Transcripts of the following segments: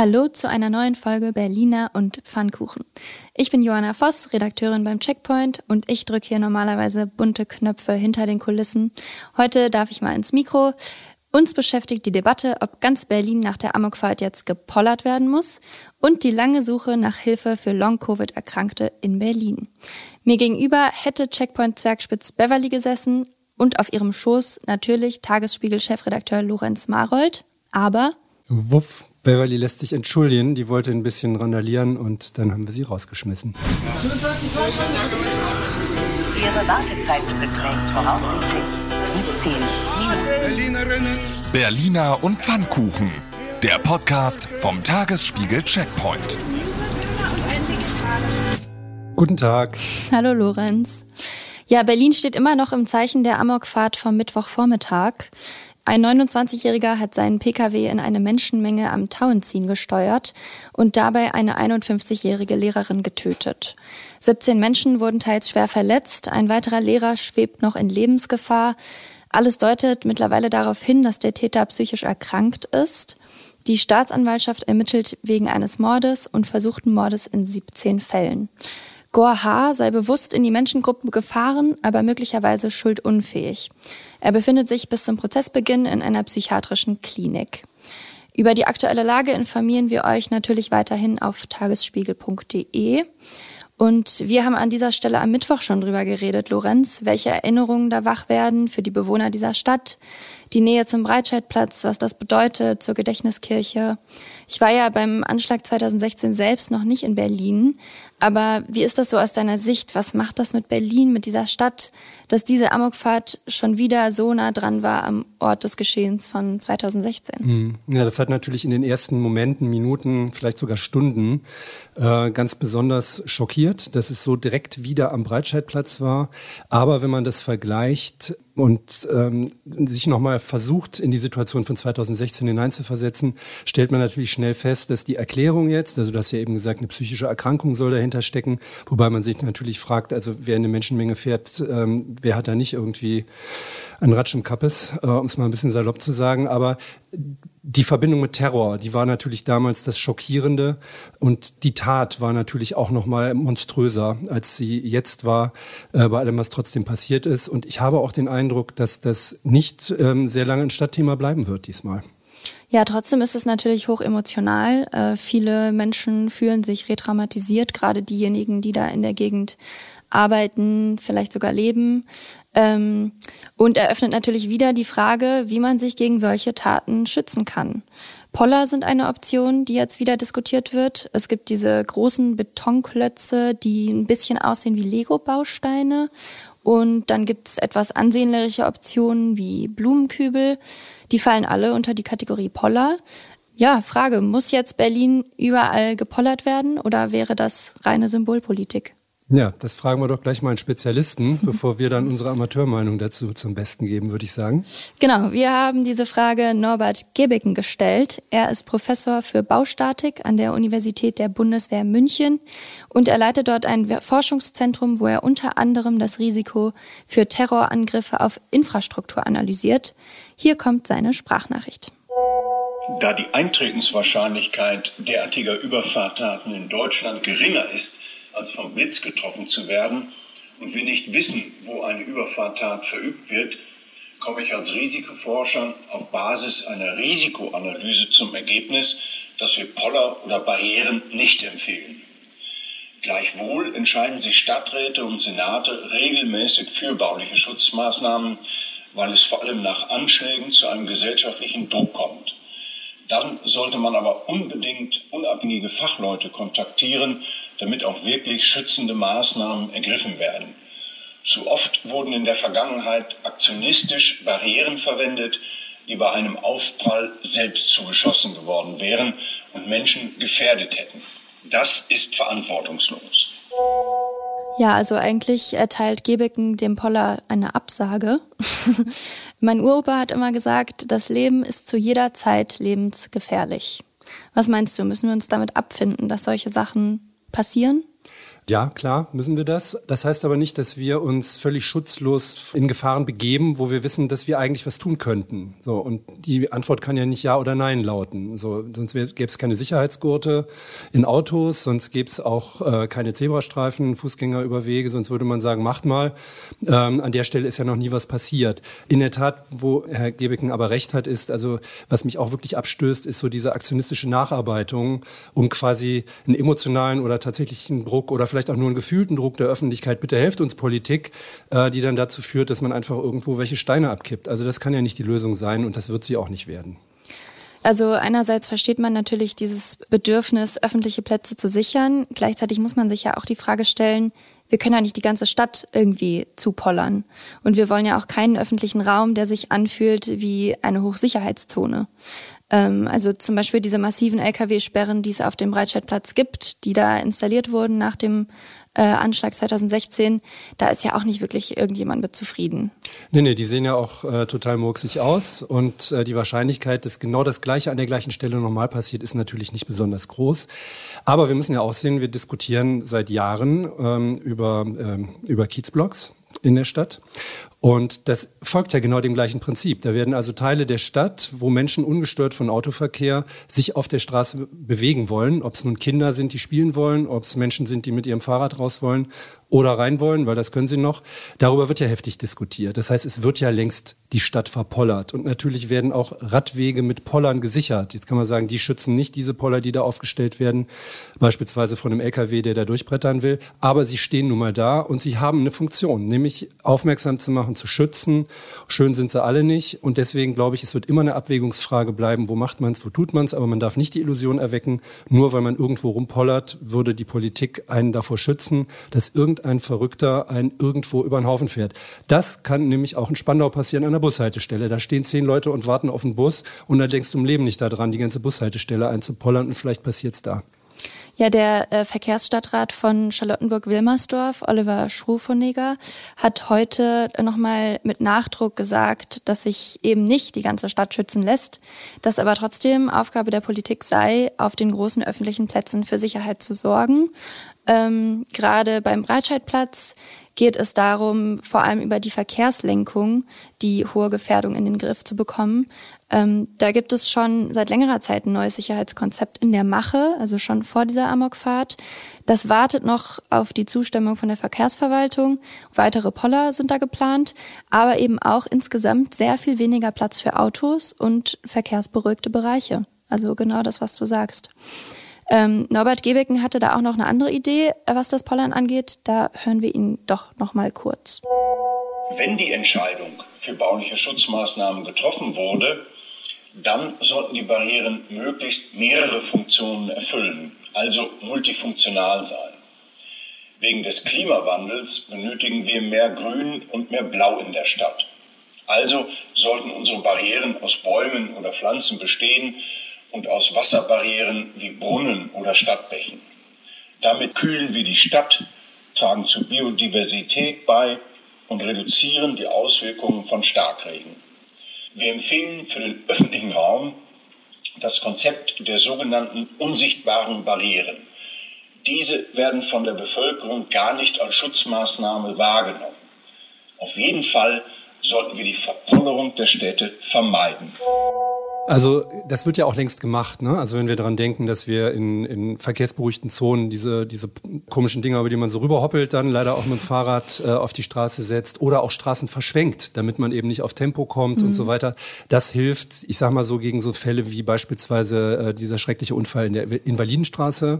Hallo zu einer neuen Folge Berliner und Pfannkuchen. Ich bin Johanna Voss, Redakteurin beim Checkpoint und ich drücke hier normalerweise bunte Knöpfe hinter den Kulissen. Heute darf ich mal ins Mikro. Uns beschäftigt die Debatte, ob ganz Berlin nach der Amokfahrt jetzt gepollert werden muss und die lange Suche nach Hilfe für Long-Covid-Erkrankte in Berlin. Mir gegenüber hätte Checkpoint Zwergspitz Beverly gesessen und auf ihrem Schoß natürlich Tagesspiegel-Chefredakteur Lorenz Marold. Aber Wuff, Beverly lässt sich entschuldigen, die wollte ein bisschen randalieren und dann haben wir sie rausgeschmissen. Ihre Wartezeit beträgt voraussichtlich 15 Minuten. Berliner und Pfannkuchen. Der Podcast vom Tagesspiegel Checkpoint. Guten Tag. Hallo Lorenz. Ja, Berlin steht immer noch im Zeichen der Amokfahrt vom Mittwochvormittag. Ein 29-Jähriger hat seinen Pkw in eine Menschenmenge am Tauenziehen gesteuert und dabei eine 51-jährige Lehrerin getötet. 17 Menschen wurden teils schwer verletzt, ein weiterer Lehrer schwebt noch in Lebensgefahr. Alles deutet mittlerweile darauf hin, dass der Täter psychisch erkrankt ist. Die Staatsanwaltschaft ermittelt wegen eines Mordes und versuchten Mordes in 17 Fällen. Gor H. sei bewusst in die Menschengruppe gefahren, aber möglicherweise schuldunfähig. Er befindet sich bis zum Prozessbeginn in einer psychiatrischen Klinik. Über die aktuelle Lage informieren wir euch natürlich weiterhin auf tagesspiegel.de. Und wir haben an dieser Stelle am Mittwoch schon drüber geredet, Lorenz, welche Erinnerungen da wach werden für die Bewohner dieser Stadt, die Nähe zum Breitscheidplatz, was das bedeutet zur Gedächtniskirche. Ich war ja beim Anschlag 2016 selbst noch nicht in Berlin, aber wie ist das so aus deiner Sicht? Was macht das mit Berlin, mit dieser Stadt, dass diese Amokfahrt schon wieder so nah dran war am Ort des Geschehens von 2016? Hm. Ja, das hat natürlich in den ersten Momenten, Minuten, vielleicht sogar Stunden äh, ganz besonders schockiert, dass es so direkt wieder am Breitscheidplatz war. Aber wenn man das vergleicht und ähm, sich nochmal versucht, in die Situation von 2016 hineinzuversetzen, stellt man natürlich schnell fest, dass die Erklärung jetzt, also du hast ja eben gesagt, eine psychische Erkrankung soll dahinter stecken, wobei man sich natürlich fragt, also wer in eine Menschenmenge fährt, ähm, wer hat da nicht irgendwie ein Ratsch im Kappes, äh, um es mal ein bisschen salopp zu sagen. Aber die Verbindung mit Terror, die war natürlich damals das Schockierende und die Tat war natürlich auch noch mal monströser, als sie jetzt war, äh, bei allem, was trotzdem passiert ist. Und ich habe auch den Eindruck, dass das nicht ähm, sehr lange ein Stadtthema bleiben wird diesmal. Ja, trotzdem ist es natürlich hoch emotional. Äh, viele Menschen fühlen sich retraumatisiert, gerade diejenigen, die da in der Gegend arbeiten, vielleicht sogar leben. Ähm, und eröffnet natürlich wieder die Frage, wie man sich gegen solche Taten schützen kann. Poller sind eine Option, die jetzt wieder diskutiert wird. Es gibt diese großen Betonklötze, die ein bisschen aussehen wie Lego-Bausteine. Und dann gibt es etwas ansehnlichere Optionen wie Blumenkübel. Die fallen alle unter die Kategorie Poller. Ja, Frage, muss jetzt Berlin überall gepollert werden oder wäre das reine Symbolpolitik? Ja, das fragen wir doch gleich mal einen Spezialisten, bevor wir dann unsere Amateurmeinung dazu zum Besten geben, würde ich sagen. Genau, wir haben diese Frage Norbert Gebicken gestellt. Er ist Professor für Baustatik an der Universität der Bundeswehr München und er leitet dort ein Forschungszentrum, wo er unter anderem das Risiko für Terrorangriffe auf Infrastruktur analysiert. Hier kommt seine Sprachnachricht. Da die Eintretenswahrscheinlichkeit derartiger Überfahrttaten in Deutschland geringer ist, als vom Blitz getroffen zu werden, und wir nicht wissen, wo eine Überfahrttat verübt wird, komme ich als Risikoforscher auf Basis einer Risikoanalyse zum Ergebnis, dass wir Poller oder Barrieren nicht empfehlen. Gleichwohl entscheiden sich Stadträte und Senate regelmäßig für bauliche Schutzmaßnahmen, weil es vor allem nach Anschlägen zu einem gesellschaftlichen Druck kommt. Dann sollte man aber unbedingt unabhängige Fachleute kontaktieren, damit auch wirklich schützende Maßnahmen ergriffen werden. Zu oft wurden in der Vergangenheit aktionistisch Barrieren verwendet, die bei einem Aufprall selbst zugeschossen geworden wären und Menschen gefährdet hätten. Das ist verantwortungslos. Ja, also eigentlich erteilt Gebeken dem Poller eine Absage. mein Uropa hat immer gesagt, das Leben ist zu jeder Zeit lebensgefährlich. Was meinst du, müssen wir uns damit abfinden, dass solche Sachen passieren? Ja, klar, müssen wir das. Das heißt aber nicht, dass wir uns völlig schutzlos in Gefahren begeben, wo wir wissen, dass wir eigentlich was tun könnten. So, und die Antwort kann ja nicht Ja oder Nein lauten. So, sonst gäbe es keine Sicherheitsgurte in Autos, sonst gäbe es auch äh, keine Zebrastreifen, Fußgängerüberwege, sonst würde man sagen, macht mal. Ähm, an der Stelle ist ja noch nie was passiert. In der Tat, wo Herr Gebecken aber recht hat, ist, also was mich auch wirklich abstößt, ist so diese aktionistische Nacharbeitung, um quasi einen emotionalen oder tatsächlichen Druck oder vielleicht vielleicht auch nur einen gefühlten Druck der Öffentlichkeit, bitte helft uns Politik, äh, die dann dazu führt, dass man einfach irgendwo welche Steine abkippt. Also das kann ja nicht die Lösung sein und das wird sie auch nicht werden. Also einerseits versteht man natürlich dieses Bedürfnis, öffentliche Plätze zu sichern. Gleichzeitig muss man sich ja auch die Frage stellen, wir können ja nicht die ganze Stadt irgendwie zupollern. Und wir wollen ja auch keinen öffentlichen Raum, der sich anfühlt wie eine Hochsicherheitszone. Ähm, also zum Beispiel diese massiven Lkw-Sperren, die es auf dem Breitscheidplatz gibt, die da installiert wurden nach dem äh, Anschlag 2016, da ist ja auch nicht wirklich irgendjemand mit zufrieden. Nee, nee, die sehen ja auch äh, total murksig aus und äh, die Wahrscheinlichkeit, dass genau das Gleiche an der gleichen Stelle nochmal passiert, ist natürlich nicht besonders groß. Aber wir müssen ja auch sehen, wir diskutieren seit Jahren ähm, über, ähm, über Kiezblocks in der Stadt. Und das folgt ja genau dem gleichen Prinzip. Da werden also Teile der Stadt, wo Menschen ungestört von Autoverkehr sich auf der Straße bewegen wollen, ob es nun Kinder sind, die spielen wollen, ob es Menschen sind, die mit ihrem Fahrrad raus wollen oder rein wollen, weil das können sie noch. Darüber wird ja heftig diskutiert. Das heißt, es wird ja längst die Stadt verpollert. Und natürlich werden auch Radwege mit Pollern gesichert. Jetzt kann man sagen, die schützen nicht diese Poller, die da aufgestellt werden, beispielsweise von einem LKW, der da durchbrettern will. Aber sie stehen nun mal da und sie haben eine Funktion, nämlich aufmerksam zu machen, zu schützen. Schön sind sie alle nicht. Und deswegen glaube ich, es wird immer eine Abwägungsfrage bleiben, wo macht man es, wo tut man es. Aber man darf nicht die Illusion erwecken, nur weil man irgendwo rumpollert, würde die Politik einen davor schützen, dass irgendein irgendein Verrückter ein irgendwo über den Haufen fährt. Das kann nämlich auch in Spandau passieren an der Bushaltestelle. Da stehen zehn Leute und warten auf den Bus und da denkst du im Leben nicht daran, die ganze Bushaltestelle einzupollern und vielleicht passiert's da. Ja, der äh, Verkehrsstadtrat von Charlottenburg-Wilmersdorf, Oliver Schrufonegger, hat heute nochmal mit Nachdruck gesagt, dass sich eben nicht die ganze Stadt schützen lässt, dass aber trotzdem Aufgabe der Politik sei, auf den großen öffentlichen Plätzen für Sicherheit zu sorgen. Ähm, Gerade beim Breitscheidplatz geht es darum, vor allem über die Verkehrslenkung die hohe Gefährdung in den Griff zu bekommen. Ähm, da gibt es schon seit längerer Zeit ein neues Sicherheitskonzept in der Mache, also schon vor dieser Amokfahrt. Das wartet noch auf die Zustimmung von der Verkehrsverwaltung. Weitere Poller sind da geplant, aber eben auch insgesamt sehr viel weniger Platz für Autos und verkehrsberuhigte Bereiche. Also genau das, was du sagst. Ähm, Norbert Gebecken hatte da auch noch eine andere Idee, äh, was das Pollern angeht. Da hören wir ihn doch noch mal kurz. Wenn die Entscheidung für bauliche Schutzmaßnahmen getroffen wurde, dann sollten die Barrieren möglichst mehrere Funktionen erfüllen, also multifunktional sein. Wegen des Klimawandels benötigen wir mehr Grün und mehr Blau in der Stadt. Also sollten unsere Barrieren aus Bäumen oder Pflanzen bestehen und aus Wasserbarrieren wie Brunnen oder Stadtbächen. Damit kühlen wir die Stadt, tragen zur Biodiversität bei und reduzieren die Auswirkungen von Starkregen. Wir empfehlen für den öffentlichen Raum das Konzept der sogenannten unsichtbaren Barrieren. Diese werden von der Bevölkerung gar nicht als Schutzmaßnahme wahrgenommen. Auf jeden Fall sollten wir die Verpollerung der Städte vermeiden. Also das wird ja auch längst gemacht. Ne? Also wenn wir daran denken, dass wir in, in verkehrsberuhigten Zonen diese, diese komischen Dinger, über die man so rüberhoppelt, dann leider auch mit dem Fahrrad äh, auf die Straße setzt oder auch Straßen verschwenkt, damit man eben nicht auf Tempo kommt mhm. und so weiter. Das hilft, ich sag mal so, gegen so Fälle wie beispielsweise äh, dieser schreckliche Unfall in der Invalidenstraße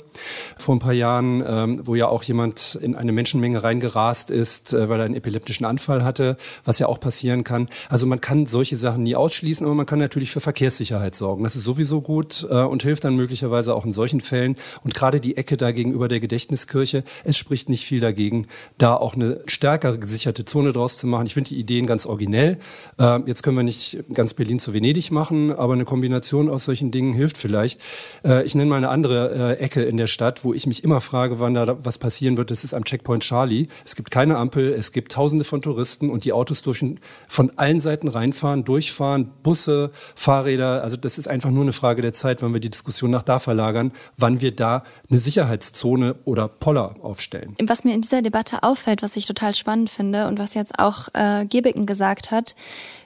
vor ein paar Jahren, ähm, wo ja auch jemand in eine Menschenmenge reingerast ist, äh, weil er einen epileptischen Anfall hatte, was ja auch passieren kann. Also man kann solche Sachen nie ausschließen, aber man kann natürlich für Verkehrs Verkehrssicherheit sorgen. Das ist sowieso gut äh, und hilft dann möglicherweise auch in solchen Fällen. Und gerade die Ecke da gegenüber der Gedächtniskirche, es spricht nicht viel dagegen, da auch eine stärkere gesicherte Zone draus zu machen. Ich finde die Ideen ganz originell. Äh, jetzt können wir nicht ganz Berlin zu Venedig machen, aber eine Kombination aus solchen Dingen hilft vielleicht. Äh, ich nenne mal eine andere äh, Ecke in der Stadt, wo ich mich immer frage, wann da was passieren wird. Das ist am Checkpoint Charlie. Es gibt keine Ampel, es gibt Tausende von Touristen und die Autos dürfen von allen Seiten reinfahren, durchfahren, Busse, Fahrräder Waldbrände. Also das ist einfach nur eine Frage der Zeit, wann wir die Diskussion nach da verlagern, wann wir da eine Sicherheitszone oder Poller aufstellen. Was mir in dieser Debatte auffällt, was ich total spannend finde und was jetzt auch äh, Gebicken gesagt hat,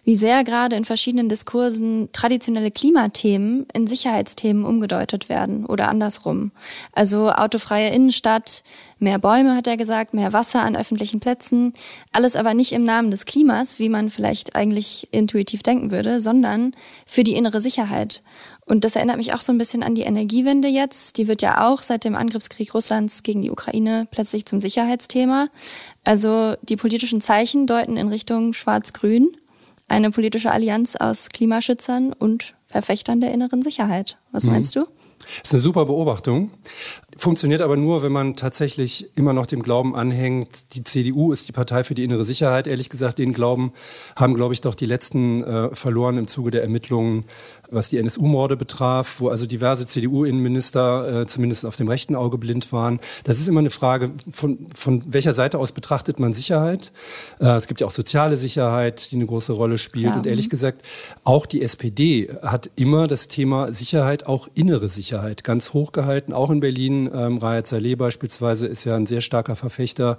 wie sehr gerade in verschiedenen Diskursen traditionelle Klimathemen in Sicherheitsthemen umgedeutet werden oder andersrum. Also autofreie Innenstadt, mehr Bäume, hat er gesagt, mehr Wasser an öffentlichen Plätzen, alles aber nicht im Namen des Klimas, wie man vielleicht eigentlich intuitiv denken würde, sondern für die innere Sicherheit. Und das erinnert mich auch so ein bisschen an die Energiewende jetzt. Die wird ja auch seit dem Angriffskrieg Russlands gegen die Ukraine plötzlich zum Sicherheitsthema. Also die politischen Zeichen deuten in Richtung Schwarz-Grün eine politische Allianz aus Klimaschützern und Verfechtern der inneren Sicherheit. Was mhm. meinst du? Das ist eine super Beobachtung. Funktioniert aber nur, wenn man tatsächlich immer noch dem Glauben anhängt, die CDU ist die Partei für die innere Sicherheit. Ehrlich gesagt, den Glauben haben, glaube ich, doch die letzten äh, verloren im Zuge der Ermittlungen was die NSU-Morde betraf, wo also diverse CDU-Innenminister äh, zumindest auf dem rechten Auge blind waren. Das ist immer eine Frage, von, von welcher Seite aus betrachtet man Sicherheit. Äh, es gibt ja auch soziale Sicherheit, die eine große Rolle spielt. Ja. Und ehrlich gesagt, auch die SPD hat immer das Thema Sicherheit, auch innere Sicherheit, ganz hoch gehalten. Auch in Berlin, ähm, Raya Zaleh beispielsweise ist ja ein sehr starker Verfechter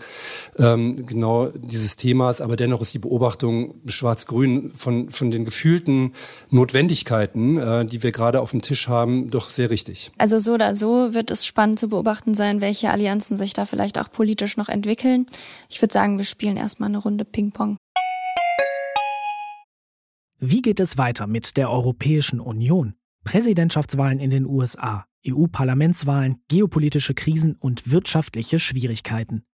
ähm, genau dieses Themas. Aber dennoch ist die Beobachtung Schwarz-Grün von, von den gefühlten Notwendigkeiten, Fakten, äh, die wir gerade auf dem Tisch haben, doch sehr richtig. Also so oder so wird es spannend zu beobachten sein, welche Allianzen sich da vielleicht auch politisch noch entwickeln. Ich würde sagen, wir spielen erstmal eine Runde Ping-Pong. Wie geht es weiter mit der Europäischen Union? Präsidentschaftswahlen in den USA, EU-Parlamentswahlen, geopolitische Krisen und wirtschaftliche Schwierigkeiten.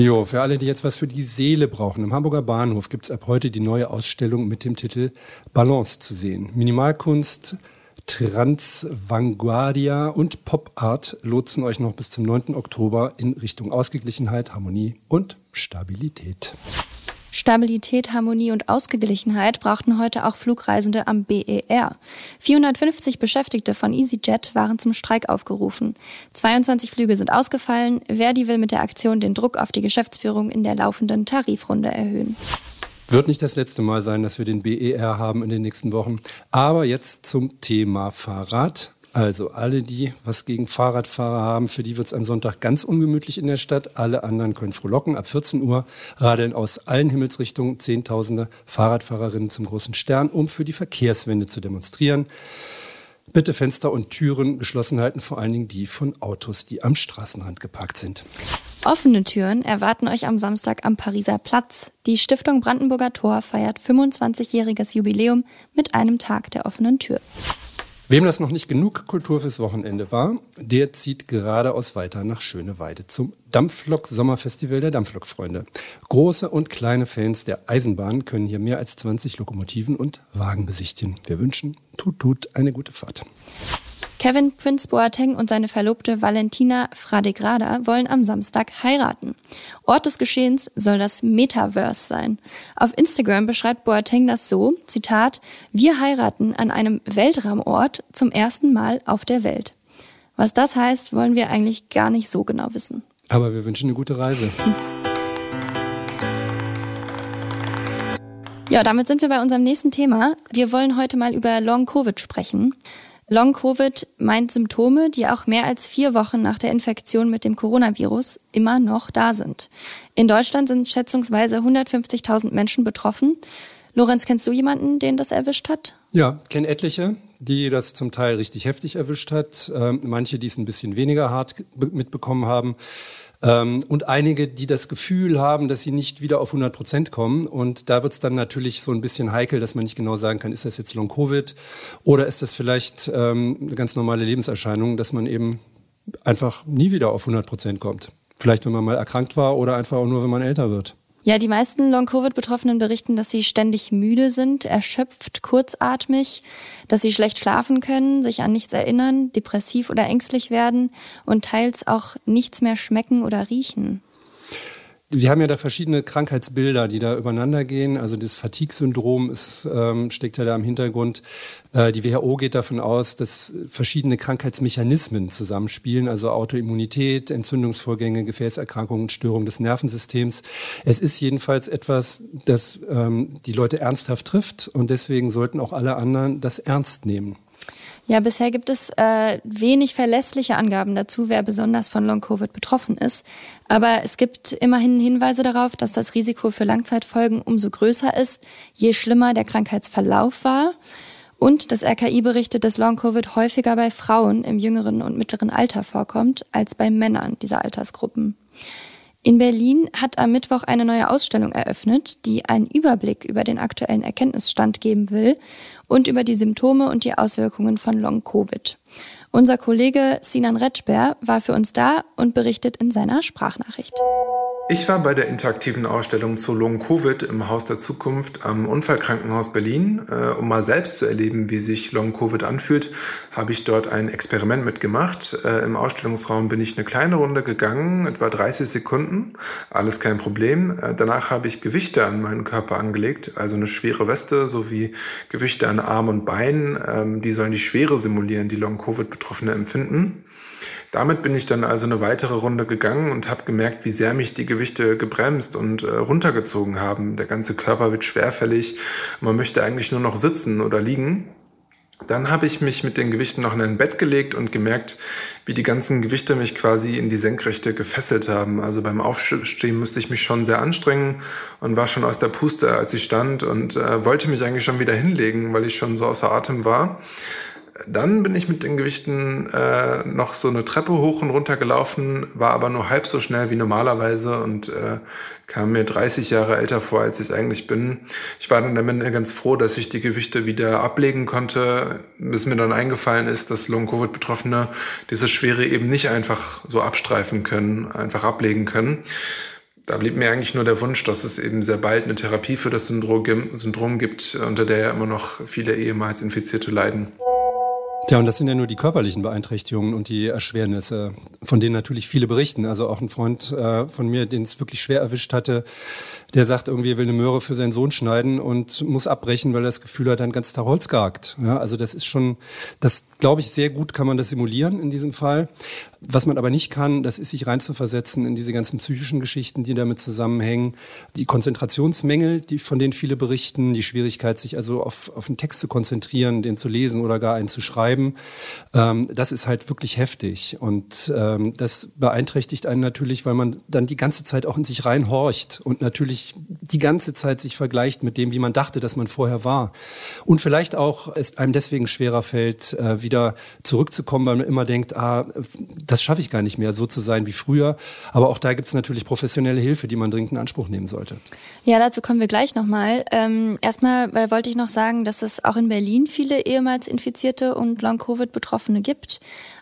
Jo, für alle, die jetzt was für die Seele brauchen, im Hamburger Bahnhof gibt es ab heute die neue Ausstellung mit dem Titel Balance zu sehen. Minimalkunst, Transvanguardia und Pop Art lotsen euch noch bis zum 9. Oktober in Richtung Ausgeglichenheit, Harmonie und Stabilität. Stabilität, Harmonie und Ausgeglichenheit brauchten heute auch Flugreisende am BER. 450 Beschäftigte von EasyJet waren zum Streik aufgerufen. 22 Flüge sind ausgefallen. Verdi will mit der Aktion den Druck auf die Geschäftsführung in der laufenden Tarifrunde erhöhen. Wird nicht das letzte Mal sein, dass wir den BER haben in den nächsten Wochen. Aber jetzt zum Thema Fahrrad. Also alle, die was gegen Fahrradfahrer haben, für die wird es am Sonntag ganz ungemütlich in der Stadt. Alle anderen können frohlocken. Ab 14 Uhr radeln aus allen Himmelsrichtungen Zehntausende Fahrradfahrerinnen zum großen Stern, um für die Verkehrswende zu demonstrieren. Bitte Fenster und Türen geschlossen halten, vor allen Dingen die von Autos, die am Straßenrand geparkt sind. Offene Türen erwarten euch am Samstag am Pariser Platz. Die Stiftung Brandenburger Tor feiert 25-jähriges Jubiläum mit einem Tag der offenen Tür. Wem das noch nicht genug Kultur fürs Wochenende war, der zieht geradeaus weiter nach Schöneweide zum Dampflok Sommerfestival der Dampflokfreunde. Große und kleine Fans der Eisenbahn können hier mehr als 20 Lokomotiven und Wagen besichtigen. Wir wünschen tut tut eine gute Fahrt. Kevin Prince Boateng und seine Verlobte Valentina Fradegrada wollen am Samstag heiraten. Ort des Geschehens soll das Metaverse sein. Auf Instagram beschreibt Boateng das so, Zitat, wir heiraten an einem Weltraumort zum ersten Mal auf der Welt. Was das heißt, wollen wir eigentlich gar nicht so genau wissen. Aber wir wünschen eine gute Reise. Ja, damit sind wir bei unserem nächsten Thema. Wir wollen heute mal über Long Covid sprechen. Long-Covid meint Symptome, die auch mehr als vier Wochen nach der Infektion mit dem Coronavirus immer noch da sind. In Deutschland sind schätzungsweise 150.000 Menschen betroffen. Lorenz, kennst du jemanden, den das erwischt hat? Ja, kenne etliche, die das zum Teil richtig heftig erwischt hat. Ähm, manche, die es ein bisschen weniger hart mitbekommen haben. Ähm, und einige, die das Gefühl haben, dass sie nicht wieder auf 100 Prozent kommen. Und da wird es dann natürlich so ein bisschen heikel, dass man nicht genau sagen kann, ist das jetzt Long-Covid oder ist das vielleicht ähm, eine ganz normale Lebenserscheinung, dass man eben einfach nie wieder auf 100 Prozent kommt. Vielleicht, wenn man mal erkrankt war oder einfach auch nur, wenn man älter wird. Ja, die meisten Long-Covid-Betroffenen berichten, dass sie ständig müde sind, erschöpft, kurzatmig, dass sie schlecht schlafen können, sich an nichts erinnern, depressiv oder ängstlich werden und teils auch nichts mehr schmecken oder riechen. Wir haben ja da verschiedene Krankheitsbilder, die da übereinander gehen. Also das Fatigue-Syndrom ähm, steckt ja da im Hintergrund. Äh, die WHO geht davon aus, dass verschiedene Krankheitsmechanismen zusammenspielen, also Autoimmunität, Entzündungsvorgänge, Gefäßerkrankungen, Störungen des Nervensystems. Es ist jedenfalls etwas, das ähm, die Leute ernsthaft trifft und deswegen sollten auch alle anderen das ernst nehmen. Ja, bisher gibt es äh, wenig verlässliche Angaben dazu, wer besonders von Long-Covid betroffen ist. Aber es gibt immerhin Hinweise darauf, dass das Risiko für Langzeitfolgen umso größer ist, je schlimmer der Krankheitsverlauf war. Und das RKI berichtet, dass Long-Covid häufiger bei Frauen im jüngeren und mittleren Alter vorkommt als bei Männern dieser Altersgruppen. In Berlin hat am Mittwoch eine neue Ausstellung eröffnet, die einen Überblick über den aktuellen Erkenntnisstand geben will und über die Symptome und die Auswirkungen von Long-Covid. Unser Kollege Sinan Retschber war für uns da und berichtet in seiner Sprachnachricht. Ich war bei der interaktiven Ausstellung zu Long Covid im Haus der Zukunft am Unfallkrankenhaus Berlin. Äh, um mal selbst zu erleben, wie sich Long Covid anfühlt, habe ich dort ein Experiment mitgemacht. Äh, Im Ausstellungsraum bin ich eine kleine Runde gegangen, etwa 30 Sekunden. Alles kein Problem. Äh, danach habe ich Gewichte an meinen Körper angelegt, also eine schwere Weste sowie Gewichte an Arm und Beinen. Ähm, die sollen die Schwere simulieren, die Long Covid Betroffene empfinden. Damit bin ich dann also eine weitere Runde gegangen und habe gemerkt, wie sehr mich die Gewichte gebremst und äh, runtergezogen haben. Der ganze Körper wird schwerfällig. Man möchte eigentlich nur noch sitzen oder liegen. Dann habe ich mich mit den Gewichten noch in ein Bett gelegt und gemerkt, wie die ganzen Gewichte mich quasi in die Senkrechte gefesselt haben. Also beim Aufstehen musste ich mich schon sehr anstrengen und war schon aus der Puste, als ich stand und äh, wollte mich eigentlich schon wieder hinlegen, weil ich schon so außer Atem war. Dann bin ich mit den Gewichten äh, noch so eine Treppe hoch und runter gelaufen, war aber nur halb so schnell wie normalerweise und äh, kam mir 30 Jahre älter vor, als ich eigentlich bin. Ich war dann damit ganz froh, dass ich die Gewichte wieder ablegen konnte, bis mir dann eingefallen ist, dass Long-Covid-Betroffene diese Schwere eben nicht einfach so abstreifen können, einfach ablegen können. Da blieb mir eigentlich nur der Wunsch, dass es eben sehr bald eine Therapie für das Syndrom gibt, unter der ja immer noch viele ehemals Infizierte leiden. Ja, und das sind ja nur die körperlichen Beeinträchtigungen und die Erschwernisse, von denen natürlich viele berichten. Also auch ein Freund äh, von mir, den es wirklich schwer erwischt hatte, der sagt irgendwie, er will eine Möhre für seinen Sohn schneiden und muss abbrechen, weil er das Gefühl hat, ein ganz Tag Holz gehackt. Ja, also das ist schon, das glaube ich, sehr gut kann man das simulieren in diesem Fall. Was man aber nicht kann, das ist sich reinzuversetzen in diese ganzen psychischen Geschichten, die damit zusammenhängen. Die Konzentrationsmängel, die, von denen viele berichten, die Schwierigkeit, sich also auf, auf einen Text zu konzentrieren, den zu lesen oder gar einen zu schreiben, ähm, das ist halt wirklich heftig. Und ähm, das beeinträchtigt einen natürlich, weil man dann die ganze Zeit auch in sich reinhorcht und natürlich die ganze Zeit sich vergleicht mit dem, wie man dachte, dass man vorher war. Und vielleicht auch es einem deswegen schwerer fällt, äh, wieder zurückzukommen, weil man immer denkt, ah, das schaffe ich gar nicht mehr, so zu sein wie früher. Aber auch da gibt es natürlich professionelle Hilfe, die man dringend in Anspruch nehmen sollte. Ja, dazu kommen wir gleich nochmal. Ähm, erstmal äh, wollte ich noch sagen, dass es auch in Berlin viele ehemals Infizierte und Long-Covid-Betroffene gibt.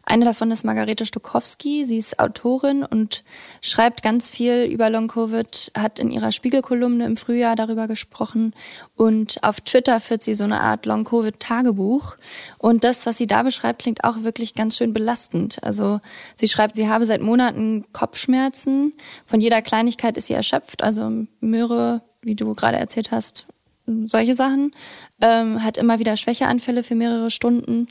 Eine davon ist Margarete Stokowski. Sie ist Autorin und schreibt ganz viel über Long-Covid, hat in ihrer Spiegelkolumne im Frühjahr darüber gesprochen und auf Twitter führt sie so eine Art Long-Covid-Tagebuch. Und das, was sie da beschreibt, klingt auch wirklich ganz schön belastend. Also sie schreibt, sie habe seit Monaten Kopfschmerzen. Von jeder Kleinigkeit ist sie erschöpft. Also Möhre, wie du gerade erzählt hast, solche Sachen. Ähm, hat immer wieder Schwächeanfälle für mehrere Stunden.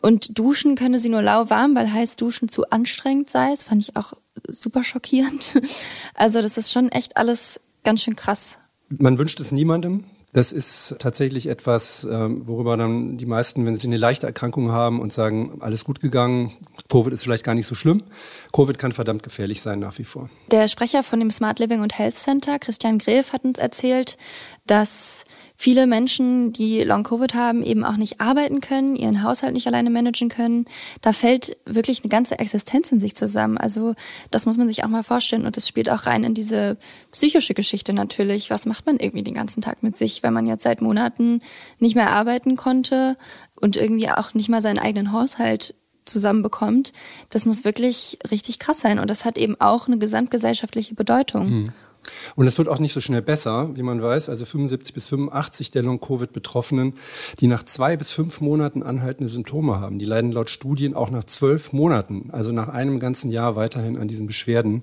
Und duschen könne sie nur lauwarm, weil heiß duschen zu anstrengend sei. Das fand ich auch super schockierend. Also das ist schon echt alles ganz schön krass. Man wünscht es niemandem. Das ist tatsächlich etwas, ähm, worüber dann die meisten, wenn sie eine leichte Erkrankung haben und sagen, alles gut gegangen, Covid ist vielleicht gar nicht so schlimm. Covid kann verdammt gefährlich sein nach wie vor. Der Sprecher von dem Smart Living und Health Center, Christian Gref, hat uns erzählt, dass viele Menschen, die Long-Covid haben, eben auch nicht arbeiten können, ihren Haushalt nicht alleine managen können. Da fällt wirklich eine ganze Existenz in sich zusammen. Also das muss man sich auch mal vorstellen. Und das spielt auch rein in diese psychische Geschichte natürlich. Was macht man irgendwie den ganzen Tag mit sich, wenn man jetzt seit Monaten nicht mehr arbeiten konnte und irgendwie auch nicht mal seinen eigenen Haushalt zusammenbekommt? Das muss wirklich richtig krass sein. Und das hat eben auch eine gesamtgesellschaftliche Bedeutung. Mhm. Und es wird auch nicht so schnell besser, wie man weiß. Also 75 bis 85 der Long-Covid-Betroffenen, die nach zwei bis fünf Monaten anhaltende Symptome haben, die leiden laut Studien auch nach zwölf Monaten, also nach einem ganzen Jahr weiterhin an diesen Beschwerden.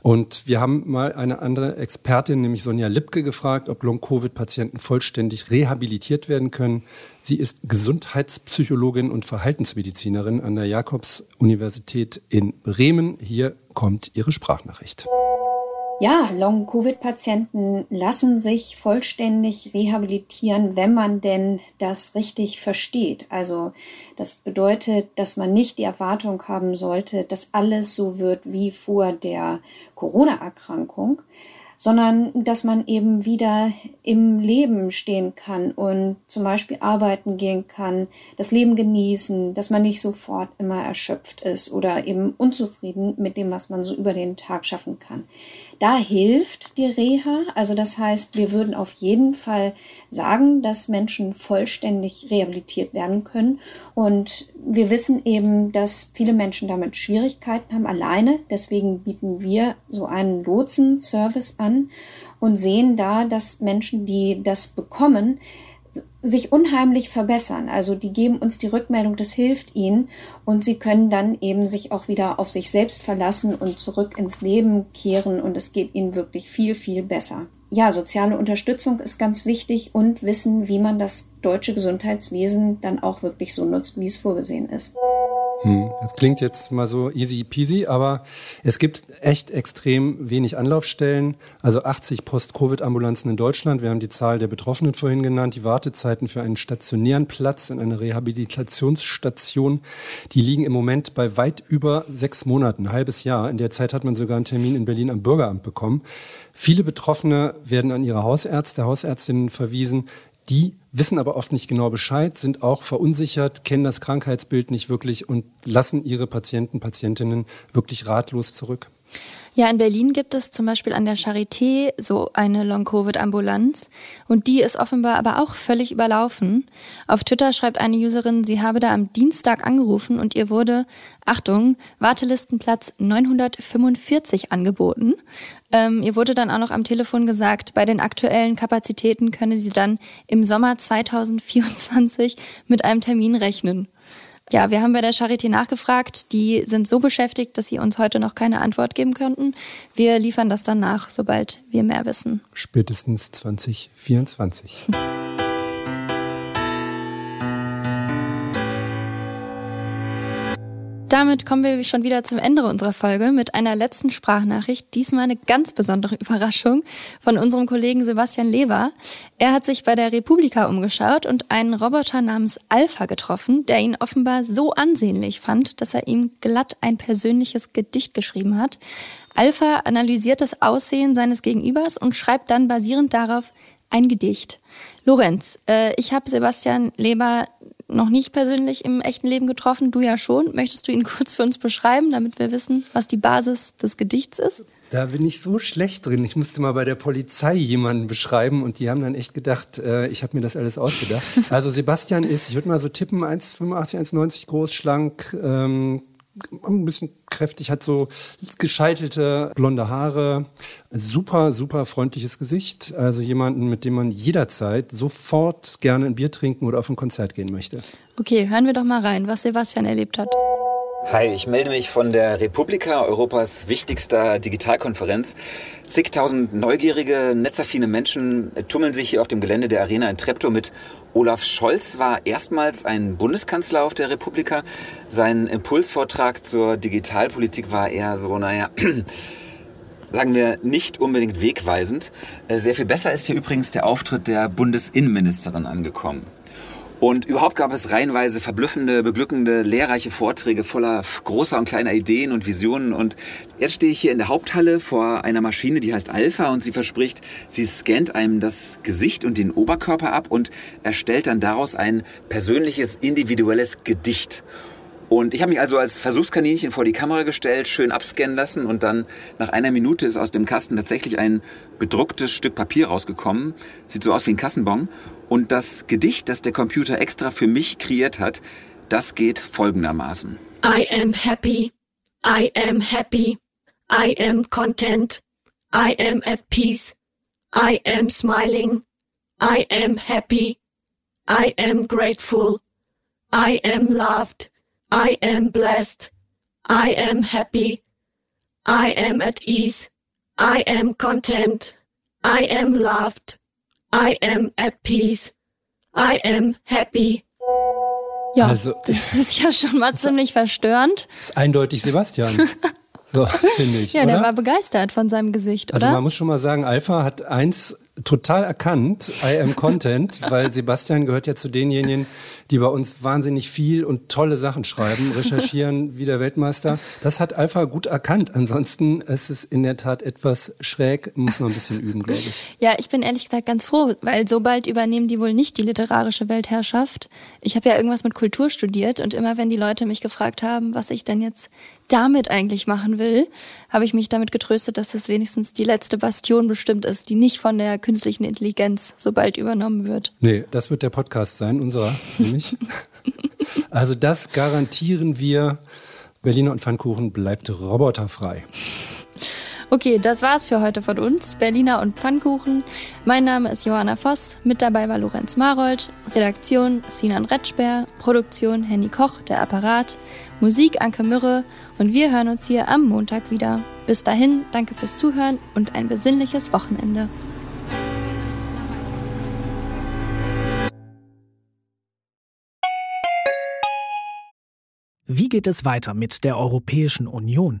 Und wir haben mal eine andere Expertin, nämlich Sonja Lipke, gefragt, ob Long-Covid-Patienten vollständig rehabilitiert werden können. Sie ist Gesundheitspsychologin und Verhaltensmedizinerin an der Jakobs-Universität in Bremen. Hier kommt ihre Sprachnachricht. Ja, Long-Covid-Patienten lassen sich vollständig rehabilitieren, wenn man denn das richtig versteht. Also das bedeutet, dass man nicht die Erwartung haben sollte, dass alles so wird wie vor der Corona-Erkrankung, sondern dass man eben wieder im Leben stehen kann und zum Beispiel arbeiten gehen kann, das Leben genießen, dass man nicht sofort immer erschöpft ist oder eben unzufrieden mit dem, was man so über den Tag schaffen kann. Da hilft die Reha. Also das heißt, wir würden auf jeden Fall sagen, dass Menschen vollständig rehabilitiert werden können. Und wir wissen eben, dass viele Menschen damit Schwierigkeiten haben alleine. Deswegen bieten wir so einen Lotsen-Service an und sehen da, dass Menschen, die das bekommen, sich unheimlich verbessern. Also die geben uns die Rückmeldung, das hilft ihnen und sie können dann eben sich auch wieder auf sich selbst verlassen und zurück ins Leben kehren und es geht ihnen wirklich viel, viel besser. Ja, soziale Unterstützung ist ganz wichtig und wissen, wie man das deutsche Gesundheitswesen dann auch wirklich so nutzt, wie es vorgesehen ist. Hm, das klingt jetzt mal so easy peasy, aber es gibt echt extrem wenig Anlaufstellen. Also 80 Post-Covid-Ambulanzen in Deutschland. Wir haben die Zahl der Betroffenen vorhin genannt. Die Wartezeiten für einen stationären Platz in einer Rehabilitationsstation, die liegen im Moment bei weit über sechs Monaten, ein halbes Jahr. In der Zeit hat man sogar einen Termin in Berlin am Bürgeramt bekommen. Viele Betroffene werden an ihre Hausärzte, Hausärztinnen verwiesen. Die wissen aber oft nicht genau Bescheid, sind auch verunsichert, kennen das Krankheitsbild nicht wirklich und lassen ihre Patienten, Patientinnen wirklich ratlos zurück. Ja, in Berlin gibt es zum Beispiel an der Charité so eine Long-Covid-Ambulanz und die ist offenbar aber auch völlig überlaufen. Auf Twitter schreibt eine Userin, sie habe da am Dienstag angerufen und ihr wurde, Achtung, Wartelistenplatz 945 angeboten. Ähm, ihr wurde dann auch noch am Telefon gesagt, bei den aktuellen Kapazitäten könne sie dann im Sommer 2024 mit einem Termin rechnen. Ja, wir haben bei der Charité nachgefragt. Die sind so beschäftigt, dass sie uns heute noch keine Antwort geben könnten. Wir liefern das dann nach, sobald wir mehr wissen. Spätestens 2024. Damit kommen wir schon wieder zum Ende unserer Folge mit einer letzten Sprachnachricht. Diesmal eine ganz besondere Überraschung von unserem Kollegen Sebastian Lever. Er hat sich bei der Republika umgeschaut und einen Roboter namens Alpha getroffen, der ihn offenbar so ansehnlich fand, dass er ihm glatt ein persönliches Gedicht geschrieben hat. Alpha analysiert das Aussehen seines Gegenübers und schreibt dann basierend darauf ein Gedicht. Lorenz, äh, ich habe Sebastian Leber noch nicht persönlich im echten Leben getroffen, du ja schon. Möchtest du ihn kurz für uns beschreiben, damit wir wissen, was die Basis des Gedichts ist? Da bin ich so schlecht drin. Ich musste mal bei der Polizei jemanden beschreiben und die haben dann echt gedacht, äh, ich habe mir das alles ausgedacht. Also Sebastian ist, ich würde mal so tippen, 1,85, 1,90 groß, schlank, ähm, ein bisschen kräftig, hat so gescheitelte blonde Haare, super, super freundliches Gesicht. Also jemanden, mit dem man jederzeit sofort gerne ein Bier trinken oder auf ein Konzert gehen möchte. Okay, hören wir doch mal rein, was Sebastian erlebt hat. Hi, ich melde mich von der Republika, Europas wichtigster Digitalkonferenz. Zigtausend neugierige, netzaffine Menschen tummeln sich hier auf dem Gelände der Arena in Treptow mit. Olaf Scholz war erstmals ein Bundeskanzler auf der Republika. Sein Impulsvortrag zur Digitalpolitik war eher so, naja, sagen wir, nicht unbedingt wegweisend. Sehr viel besser ist hier übrigens der Auftritt der Bundesinnenministerin angekommen. Und überhaupt gab es reihenweise verblüffende, beglückende, lehrreiche Vorträge voller großer und kleiner Ideen und Visionen. Und jetzt stehe ich hier in der Haupthalle vor einer Maschine, die heißt Alpha und sie verspricht, sie scannt einem das Gesicht und den Oberkörper ab und erstellt dann daraus ein persönliches, individuelles Gedicht. Und ich habe mich also als Versuchskaninchen vor die Kamera gestellt, schön abscannen lassen und dann nach einer Minute ist aus dem Kasten tatsächlich ein bedrucktes Stück Papier rausgekommen. Sieht so aus wie ein Kassenbon. Und das Gedicht, das der Computer extra für mich kreiert hat, das geht folgendermaßen. I am happy. I am happy. I am content. I am at peace. I am smiling. I am happy. I am grateful. I am loved. I am blessed. I am happy. I am at ease. I am content. I am loved. I am at peace. I am happy. Ja, also, das ist ja schon mal ziemlich verstörend. Ist eindeutig Sebastian. So, finde ich. Ja, oder? der war begeistert von seinem Gesicht, also oder? Also man muss schon mal sagen, Alpha hat eins total erkannt, I am Content, weil Sebastian gehört ja zu denjenigen, die bei uns wahnsinnig viel und tolle Sachen schreiben, recherchieren wie der Weltmeister. Das hat Alpha gut erkannt. Ansonsten ist es in der Tat etwas schräg, muss noch ein bisschen üben, glaube ich. Ja, ich bin ehrlich gesagt ganz froh, weil so bald übernehmen die wohl nicht die literarische Weltherrschaft. Ich habe ja irgendwas mit Kultur studiert und immer wenn die Leute mich gefragt haben, was ich denn jetzt damit eigentlich machen will, habe ich mich damit getröstet, dass das wenigstens die letzte Bastion bestimmt ist, die nicht von der künstlichen Intelligenz so bald übernommen wird. Nee, das wird der Podcast sein, unserer nämlich. also das garantieren wir. Berliner und Pfannkuchen bleibt roboterfrei. Okay, das war's für heute von uns, Berliner und Pfannkuchen. Mein Name ist Johanna Voss, mit dabei war Lorenz Marold, Redaktion Sinan Retschber, Produktion Henny Koch, der Apparat, Musik Anke Mürre und wir hören uns hier am Montag wieder. Bis dahin, danke fürs Zuhören und ein besinnliches Wochenende. Wie geht es weiter mit der Europäischen Union?